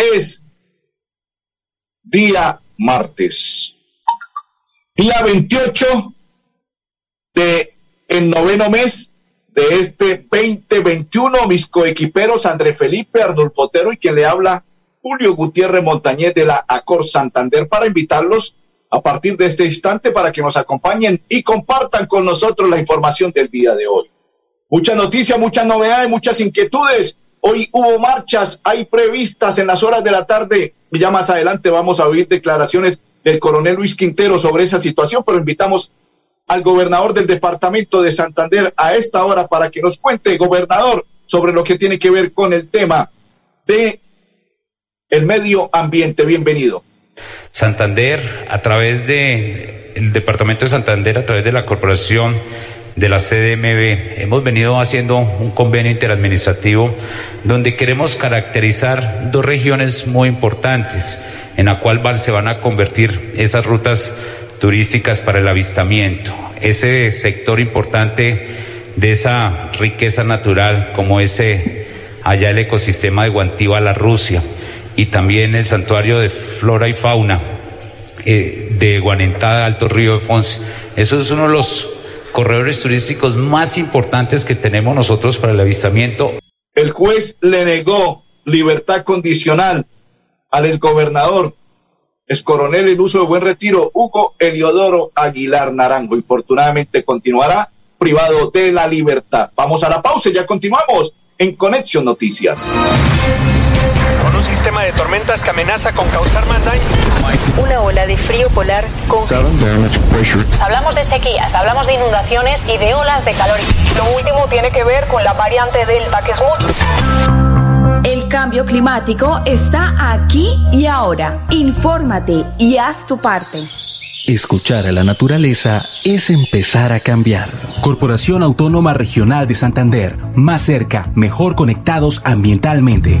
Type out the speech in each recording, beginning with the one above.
es día martes, día 28 de el noveno mes de este 2021. Mis coequiperos André Felipe Arnulfo Otero y quien le habla Julio Gutiérrez Montañez de la Acor Santander para invitarlos a partir de este instante para que nos acompañen y compartan con nosotros la información del día de hoy. Muchas noticias, muchas novedades, muchas inquietudes. Hoy hubo marchas, hay previstas en las horas de la tarde. Ya más adelante vamos a oír declaraciones del coronel Luis Quintero sobre esa situación, pero invitamos al gobernador del departamento de Santander a esta hora para que nos cuente, gobernador, sobre lo que tiene que ver con el tema de el medio ambiente. Bienvenido. Santander, a través de el departamento de Santander, a través de la corporación de la CDMB. Hemos venido haciendo un convenio interadministrativo donde queremos caracterizar dos regiones muy importantes en la cual se van a convertir esas rutas turísticas para el avistamiento. Ese sector importante de esa riqueza natural como ese allá el ecosistema de Guantiva, la Rusia, y también el santuario de flora y fauna eh, de Guanentada, Alto Río de Fonse. Eso es uno de los corredores turísticos más importantes que tenemos nosotros para el avistamiento. El juez le negó libertad condicional al exgobernador, coronel en uso de buen retiro, Hugo Eliodoro Aguilar Naranjo. Infortunadamente continuará privado de la libertad. Vamos a la pausa y ya continuamos en Conexión Noticias un sistema de tormentas que amenaza con causar más daño. Una ola de frío polar con... Hablamos de sequías, hablamos de inundaciones y de olas de calor. Lo último tiene que ver con la variante Delta, que es mucho. El cambio climático está aquí y ahora. Infórmate y haz tu parte. Escuchar a la naturaleza es empezar a cambiar. Corporación Autónoma Regional de Santander. Más cerca, mejor conectados ambientalmente.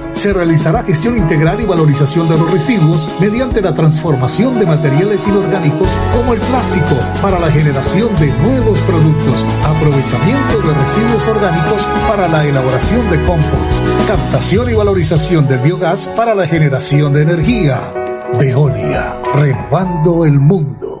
se realizará gestión integral y valorización de los residuos mediante la transformación de materiales inorgánicos como el plástico para la generación de nuevos productos, aprovechamiento de residuos orgánicos para la elaboración de compost, captación y valorización del biogás para la generación de energía. Veolia, renovando el mundo.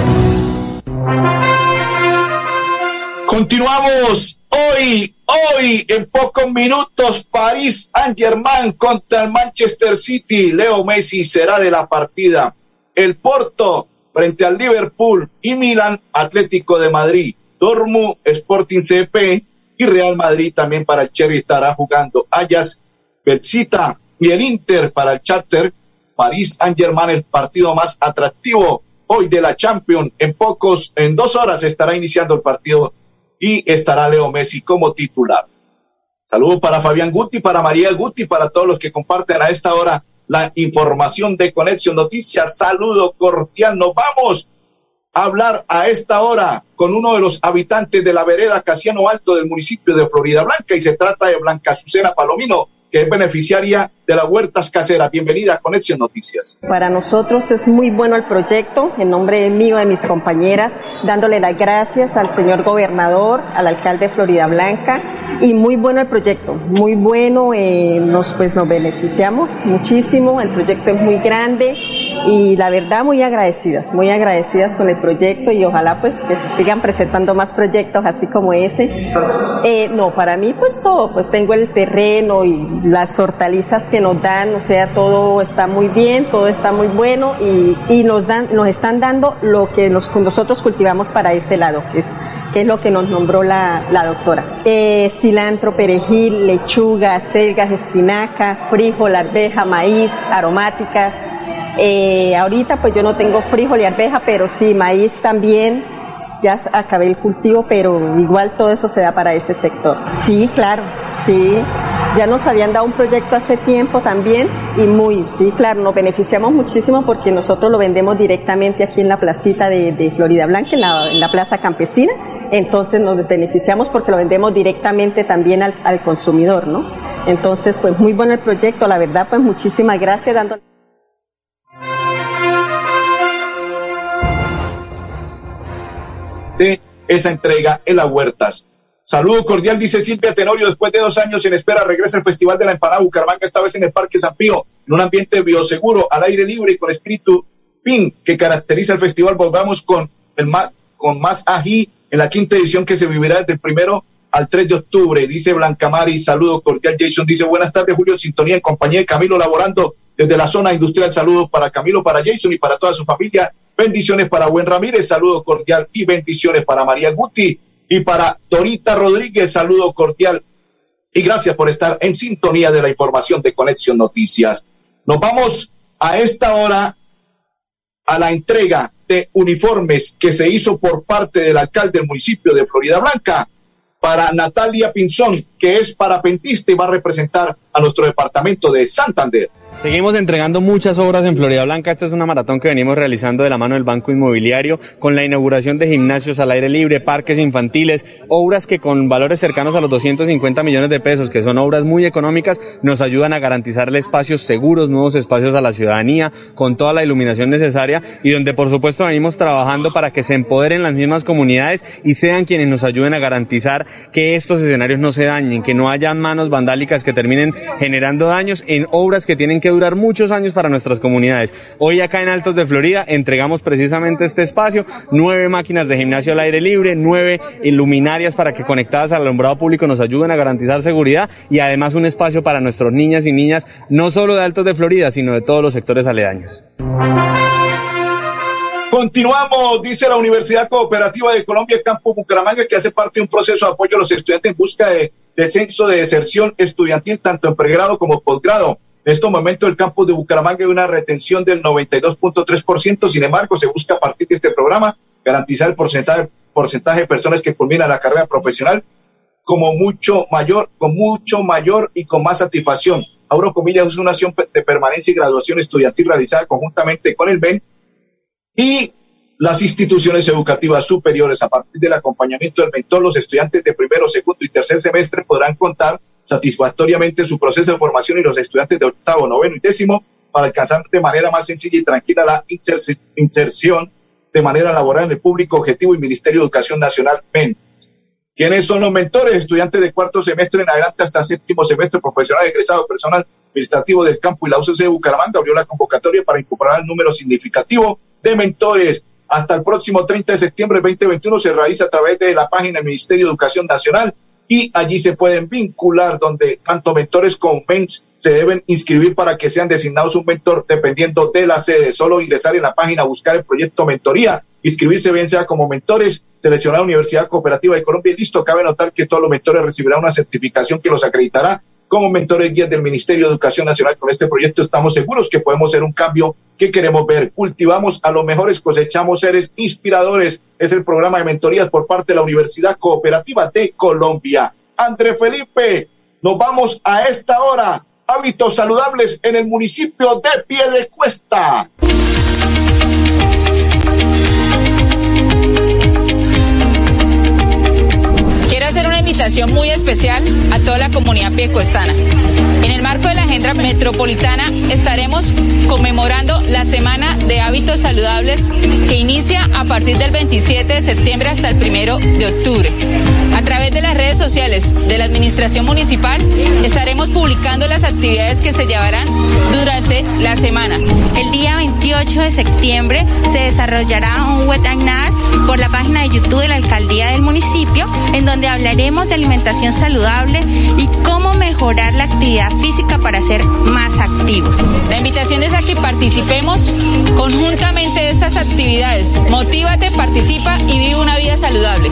Continuamos hoy, hoy, en pocos minutos, París Saint-Germain contra el Manchester City. Leo Messi será de la partida. El Porto frente al Liverpool y Milan Atlético de Madrid. Dormu Sporting CP y Real Madrid también para el Cherry estará jugando. Ayas, Belcita y el Inter para el Charter. París Saint-Germain, el partido más atractivo hoy de la Champions. En pocos, en dos horas estará iniciando el partido y estará Leo Messi como titular. Saludos para Fabián Guti, para María Guti, para todos los que comparten a esta hora la información de Conexión Noticias. Saludo cordial. Nos vamos a hablar a esta hora con uno de los habitantes de la vereda Casiano Alto del municipio de Florida Blanca y se trata de Blanca Azucena Palomino que es beneficiaria de las huertas caseras. Bienvenida a Conexión Noticias. Para nosotros es muy bueno el proyecto, en nombre mío de mis compañeras, dándole las gracias al señor gobernador, al alcalde de Florida Blanca, y muy bueno el proyecto, muy bueno, eh, nos, pues nos beneficiamos muchísimo, el proyecto es muy grande y la verdad muy agradecidas, muy agradecidas con el proyecto y ojalá pues que se sigan presentando más proyectos así como ese. Eh, no, para mí pues todo, pues tengo el terreno y las hortalizas que nos dan, o sea, todo está muy bien, todo está muy bueno y, y nos dan, nos están dando lo que nos, nosotros cultivamos para ese lado, que es, que es lo que nos nombró la, la doctora. Eh, cilantro, perejil, lechuga, selgas, espinaca, frijol, arveja, maíz, aromáticas. Eh, ahorita pues yo no tengo frijol y arveja, pero sí maíz también. Ya acabé el cultivo, pero igual todo eso se da para ese sector. Sí, claro, sí. Ya nos habían dado un proyecto hace tiempo también y muy, sí, claro, nos beneficiamos muchísimo porque nosotros lo vendemos directamente aquí en la placita de, Florida Blanca, en la, en la, plaza campesina. Entonces nos beneficiamos porque lo vendemos directamente también al, al consumidor, ¿no? Entonces, pues muy bueno el proyecto, la verdad, pues muchísimas gracias dando de esa entrega en las huertas. Saludo cordial, dice Silvia Tenorio. Después de dos años en espera, regresa el Festival de la Empanada Bucaramanga, esta vez en el Parque San Pío, en un ambiente bioseguro, al aire libre y con espíritu PIN que caracteriza el festival. Volvamos con el más, con más ají en la quinta edición que se vivirá desde el primero al 3 de octubre. Dice Blanca Mari, saludo cordial. Jason dice, buenas tardes, Julio, sintonía en compañía de Camilo, laborando desde la zona industrial. Saludos para Camilo, para Jason y para toda su familia. Bendiciones para Buen Ramírez, saludo cordial y bendiciones para María Guti y para Dorita Rodríguez, saludo cordial y gracias por estar en sintonía de la información de Conexión Noticias. Nos vamos a esta hora a la entrega de uniformes que se hizo por parte del alcalde del municipio de Florida Blanca para Natalia Pinzón, que es parapentista y va a representar a nuestro departamento de Santander. Seguimos entregando muchas obras en Florida Blanca. Esta es una maratón que venimos realizando de la mano del Banco Inmobiliario con la inauguración de gimnasios al aire libre, parques infantiles, obras que con valores cercanos a los 250 millones de pesos, que son obras muy económicas, nos ayudan a garantizarle espacios seguros, nuevos espacios a la ciudadanía, con toda la iluminación necesaria y donde por supuesto venimos trabajando para que se empoderen las mismas comunidades y sean quienes nos ayuden a garantizar que estos escenarios no se dañen, que no haya manos vandálicas que terminen generando daños en obras que tienen que durar muchos años para nuestras comunidades. Hoy acá en Altos de Florida entregamos precisamente este espacio, nueve máquinas de gimnasio al aire libre, nueve iluminarias para que conectadas al alumbrado público nos ayuden a garantizar seguridad y además un espacio para nuestras niñas y niñas, no solo de Altos de Florida, sino de todos los sectores aledaños. Continuamos, dice la Universidad Cooperativa de Colombia, Campo Bucaramanga, que hace parte de un proceso de apoyo a los estudiantes en busca de descenso de deserción estudiantil, tanto en pregrado como posgrado. En estos momentos el campus de Bucaramanga hay una retención del 92.3%, sin embargo, se busca a partir de este programa garantizar el porcentaje, porcentaje de personas que culminan la carrera profesional como mucho mayor, con mucho mayor y con más satisfacción. Abro comillas, es una acción de permanencia y graduación estudiantil realizada conjuntamente con el BEN y las instituciones educativas superiores. A partir del acompañamiento del mentor, los estudiantes de primero, segundo y tercer semestre podrán contar satisfactoriamente en su proceso de formación y los estudiantes de octavo, noveno y décimo para alcanzar de manera más sencilla y tranquila la inserción de manera laboral en el público objetivo y Ministerio de Educación Nacional MEN. ¿Quiénes son los mentores? Estudiantes de cuarto semestre en adelante hasta séptimo semestre, profesional egresado, personal administrativo del campo y la UCC de Bucaramanga abrió la convocatoria para incorporar el número significativo de mentores. Hasta el próximo 30 de septiembre del 2021 se realiza a través de la página del Ministerio de Educación Nacional y allí se pueden vincular donde tanto mentores como mens se deben inscribir para que sean designados un mentor dependiendo de la sede. Solo ingresar en la página, buscar el proyecto mentoría, inscribirse bien sea como mentores, seleccionar Universidad Cooperativa de Colombia y listo. Cabe notar que todos los mentores recibirán una certificación que los acreditará como mentores guías del Ministerio de Educación Nacional. Con este proyecto estamos seguros que podemos hacer un cambio que queremos ver. Cultivamos a los mejores, cosechamos seres inspiradores. Es el programa de mentorías por parte de la Universidad Cooperativa de Colombia. André Felipe, nos vamos a esta hora. Hábitos saludables en el municipio de Piedecuesta. Hacer una invitación muy especial a toda la comunidad piecuestana. En el marco de la agenda metropolitana estaremos conmemorando la Semana de Hábitos Saludables que inicia a partir del 27 de septiembre hasta el 1 de octubre. A través de las redes sociales de la Administración Municipal estaremos publicando las actividades que se llevarán durante la semana. El día 28 de septiembre se desarrollará un webinar por la página de YouTube de la Alcaldía del municipio en donde hablaremos de alimentación saludable y cómo mejorar la actividad física para ser más activos. La invitación es a que participemos conjuntamente de estas actividades. Motívate, participa y vive una vida saludable.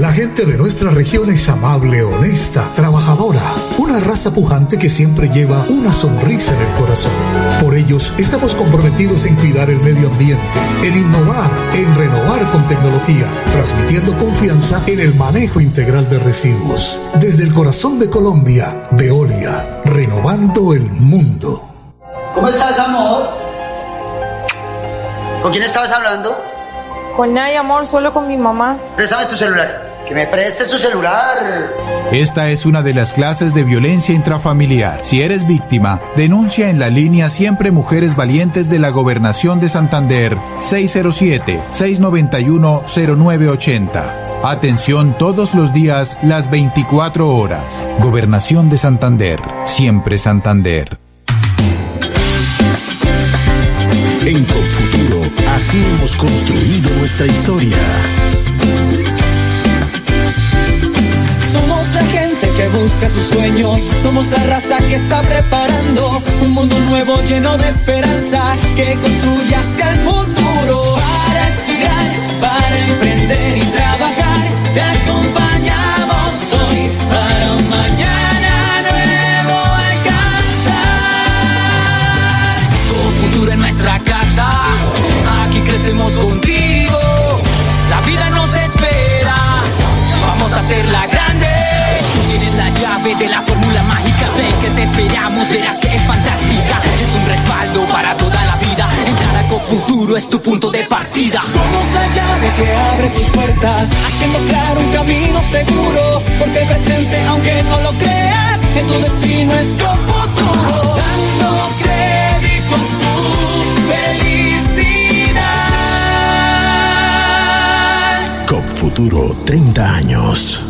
La gente de nuestra región es amable, honesta, trabajadora, una raza pujante que siempre lleva una sonrisa en el corazón. Por ellos estamos comprometidos en cuidar el medio ambiente, en innovar, en renovar con tecnología, transmitiendo confianza en el manejo integral de residuos. Desde el corazón de Colombia, Veolia, renovando el mundo. ¿Cómo estás, amor? ¿Con quién estabas hablando? Con nadie, amor, solo con mi mamá. Préstame tu celular. Que me prestes tu celular. Esta es una de las clases de violencia intrafamiliar. Si eres víctima, denuncia en la línea Siempre Mujeres Valientes de la Gobernación de Santander 607-691-0980. Atención todos los días, las 24 horas. Gobernación de Santander. Siempre Santander. En Confuturo, así hemos construido nuestra historia. Busca sus sueños, somos la raza que está preparando un mundo nuevo lleno de esperanza que construye hacia el futuro. Para estudiar, para emprender y trabajar, te acompañamos hoy para un mañana nuevo alcanzar. Con futuro en nuestra casa, aquí crecemos contigo. verás que es fantástica. Es un respaldo para toda la vida. Entrar a Cofuturo es tu punto de partida. Somos la llave que abre tus puertas, haciendo claro un camino seguro. Porque el presente, aunque no lo creas, en tu destino es Cofuturo. Dando crédito a tu felicidad. Cofuturo, 30 años.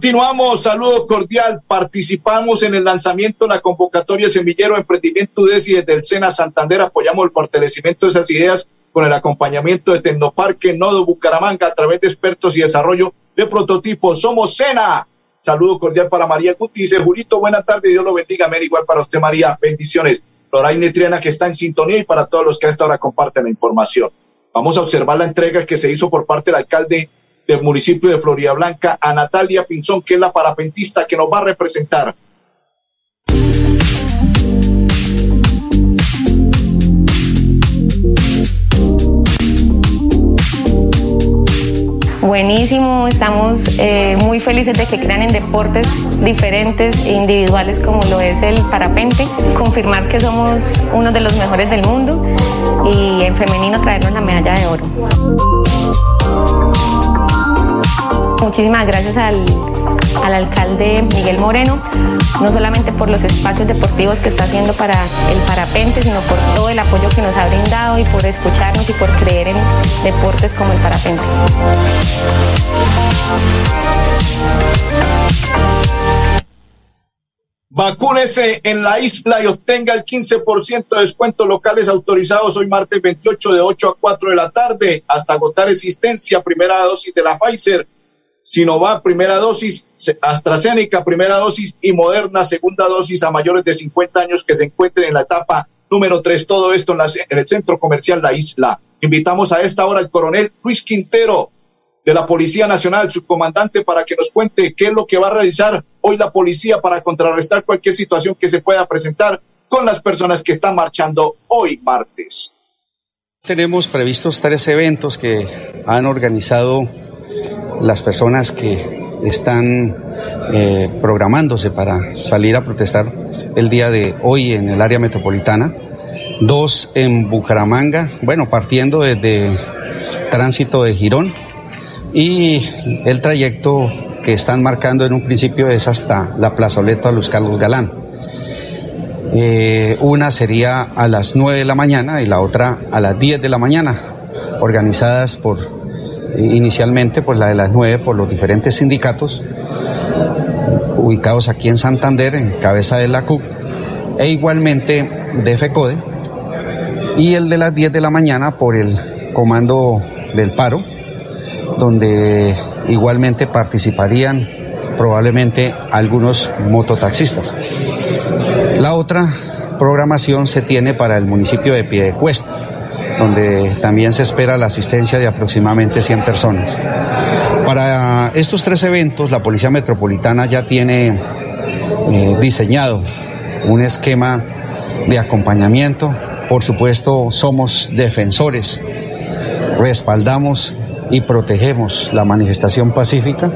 Continuamos, saludo cordial. Participamos en el lanzamiento de la convocatoria Semillero Emprendimiento UDESI desde el SENA Santander. Apoyamos el fortalecimiento de esas ideas con el acompañamiento de Tecnoparque Nodo Bucaramanga a través de expertos y desarrollo de prototipos. Somos SENA. Saludo cordial para María Guti. Dice Julito, buena tarde. Dios lo bendiga. Amén. Igual para usted, María. Bendiciones. Loraine Triana, que está en sintonía, y para todos los que a esta hora comparten la información. Vamos a observar la entrega que se hizo por parte del alcalde del municipio de Florida Blanca a Natalia Pinzón, que es la parapentista que nos va a representar. Buenísimo, estamos eh, muy felices de que crean en deportes diferentes e individuales como lo es el parapente, confirmar que somos uno de los mejores del mundo y en femenino traernos la medalla de oro. Muchísimas gracias al, al, alcalde Miguel Moreno, no solamente por los espacios deportivos que está haciendo para el parapente, sino por todo el apoyo que nos ha brindado y por escucharnos y por creer en deportes como el parapente. Vacúnese en la isla y obtenga el 15% de descuento locales autorizados hoy martes 28 de 8 a 4 de la tarde hasta agotar existencia primera dosis de la Pfizer Sinovac, primera dosis, AstraZeneca, primera dosis y Moderna, segunda dosis a mayores de 50 años que se encuentren en la etapa número 3. Todo esto en, el centro comercial La Isla. Invitamos a esta hora al coronel Luis Quintero de la Policía Nacional, su comandante, para que nos cuente qué es lo que va a realizar hoy la policía para contrarrestar cualquier situación que se pueda presentar con las personas que están marchando hoy martes. Tenemos previstos tres eventos que han organizado las personas que están eh, programándose para salir a protestar el día de hoy en el área metropolitana, dos en Bucaramanga, bueno, partiendo desde tránsito de Girón y el trayecto que están marcando en un principio es hasta la plazoleta Luz Carlos Galán. Eh, una sería a las 9 de la mañana y la otra a las 10 de la mañana, organizadas por inicialmente pues la de las nueve por los diferentes sindicatos ubicados aquí en Santander en cabeza de la CUP e igualmente de FECODE y el de las 10 de la mañana por el comando del paro donde igualmente participarían probablemente algunos mototaxistas. La otra programación se tiene para el municipio de Piedecuesta donde también se espera la asistencia de aproximadamente 100 personas. Para estos tres eventos, la Policía Metropolitana ya tiene eh, diseñado un esquema de acompañamiento. Por supuesto, somos defensores, respaldamos y protegemos la manifestación pacífica,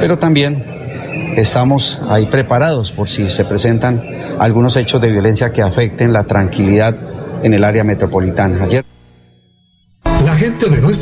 pero también estamos ahí preparados por si se presentan algunos hechos de violencia que afecten la tranquilidad en el área metropolitana. Ayer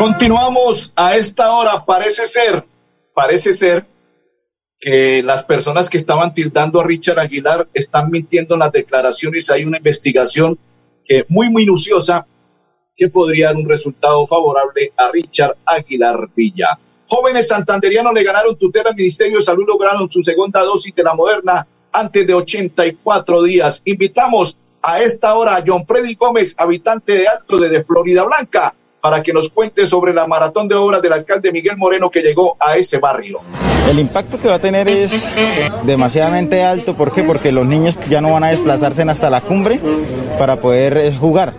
Continuamos a esta hora. Parece ser, parece ser que las personas que estaban tildando a Richard Aguilar están mintiendo en las declaraciones. Hay una investigación que muy minuciosa que podría dar un resultado favorable a Richard Aguilar Villa. Jóvenes santanderianos le ganaron tutela al Ministerio de Salud, lograron su segunda dosis de la Moderna antes de 84 días. Invitamos a esta hora a John Freddy Gómez, habitante de Alto de Florida Blanca, para que nos cuente sobre la maratón de obras del alcalde Miguel Moreno que llegó a ese barrio. El impacto que va a tener es demasiadamente alto. ¿Por qué? Porque los niños ya no van a desplazarse hasta la cumbre para poder eh, jugar.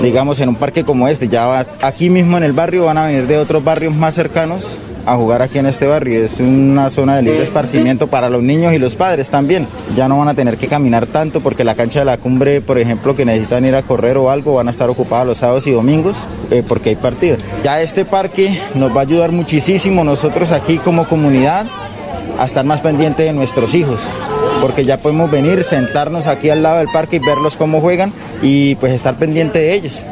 Digamos, en un parque como este, ya aquí mismo en el barrio van a venir de otros barrios más cercanos a jugar aquí en este barrio. Es una zona de libre esparcimiento para los niños y los padres también. Ya no van a tener que caminar tanto porque la cancha de la cumbre, por ejemplo, que necesitan ir a correr o algo, van a estar ocupadas los sábados y domingos eh, porque hay partido. Ya este parque nos va a ayudar muchísimo nosotros aquí como comunidad a estar más pendiente de nuestros hijos, porque ya podemos venir, sentarnos aquí al lado del parque y verlos cómo juegan y pues estar pendiente de ellos.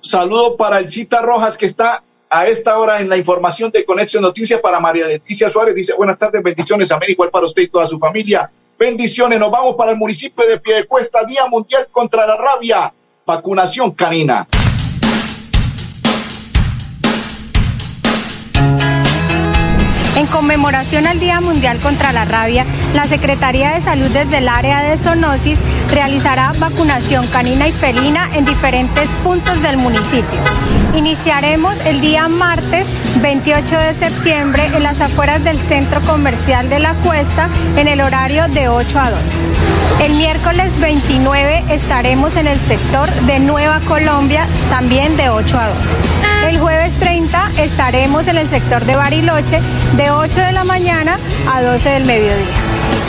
saludo para el Cita Rojas que está a esta hora en la información de Conexión Noticias para María Leticia Suárez. Dice, buenas tardes, bendiciones, amén, igual para usted y toda su familia. Bendiciones, nos vamos para el municipio de Piedecuesta, Día Mundial contra la Rabia, vacunación canina. En conmemoración al Día Mundial contra la Rabia, la Secretaría de Salud desde el área de zoonosis realizará vacunación canina y felina en diferentes puntos del municipio. Iniciaremos el día martes 28 de septiembre en las afueras del Centro Comercial de la Cuesta en el horario de 8 a 2. El miércoles 29 estaremos en el sector de Nueva Colombia también de 8 a 2. El jueves 30 estaremos en el sector de Bariloche de 8 de la mañana a 12 del mediodía.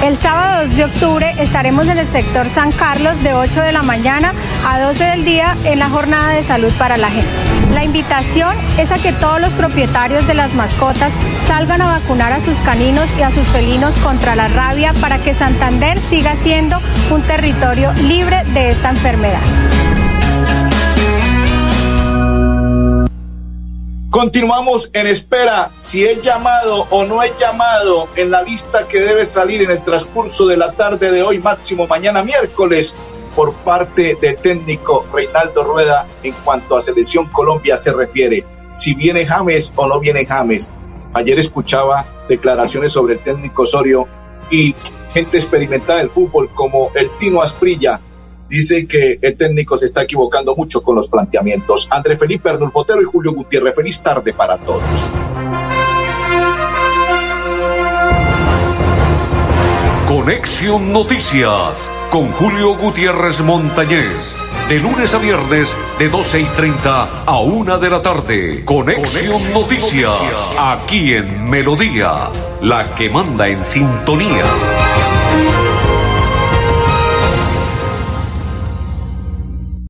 El sábado 2 de octubre estaremos en el sector San Carlos de 8 de la mañana a 12 del día en la jornada de salud para la gente. La invitación es a que todos los propietarios de las mascotas salgan a vacunar a sus caninos y a sus felinos contra la rabia para que Santander siga siendo un territorio libre de esta enfermedad. Continuamos en espera si es llamado o no es llamado en la lista que debe salir en el transcurso de la tarde de hoy, máximo mañana miércoles, por parte del técnico Reinaldo Rueda en cuanto a Selección Colombia se refiere. Si viene James o no viene James. Ayer escuchaba declaraciones sobre el técnico Osorio y gente experimentada del fútbol como el Tino Asprilla dice que el técnico se está equivocando mucho con los planteamientos. André Felipe Arnulfotero y Julio Gutiérrez, feliz tarde para todos. Conexión Noticias con Julio Gutiérrez Montañez. De lunes a viernes, de 12 y 30 a 1 de la tarde. Conexión, Noticias, aquí en Melodía, la que manda en sintonía.